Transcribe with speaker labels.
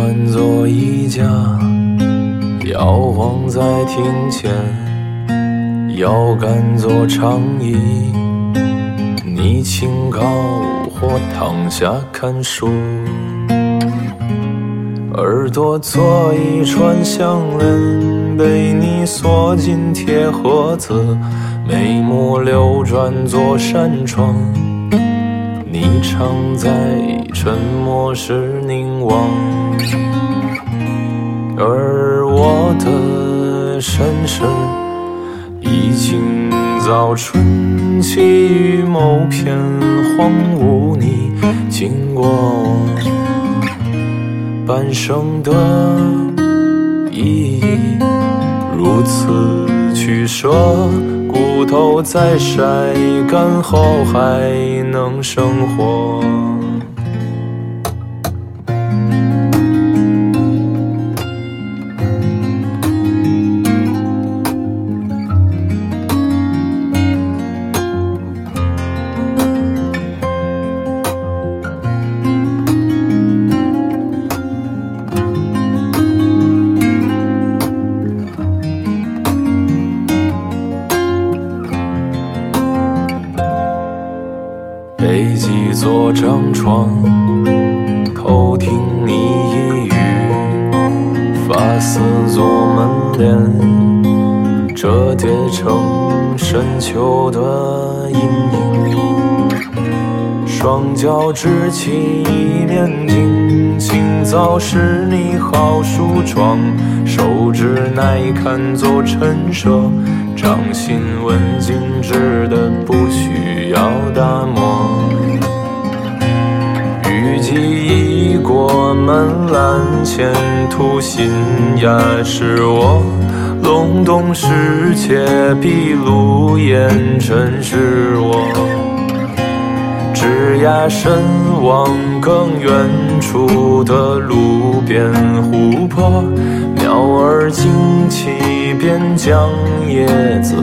Speaker 1: 过一家，摇晃在庭前，腰杆做长椅，你轻靠或躺下看书，耳朵做一串项链，被你锁进铁盒子，眉目流转做扇窗。你常在沉默时凝望，而我的身世已经早春起于某片荒芜。你经过半生的意义，如此取舍。骨头在晒干后还能生活。背几座张床，偷听你一语，发丝做门帘，折叠成深秋的阴影。双脚支起一面镜，清早是你好梳妆，手指耐看做陈设，掌心纹静止的不需要打磨。雨季已过门栏，前途新芽是我隆冬时节闭路烟尘是我。枝桠伸往更远处的路边湖泊，鸟儿惊起边疆叶子。